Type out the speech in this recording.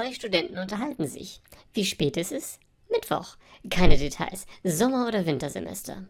Zwei Studenten unterhalten sich. Wie spät ist es? Mittwoch. Keine Details. Sommer- oder Wintersemester.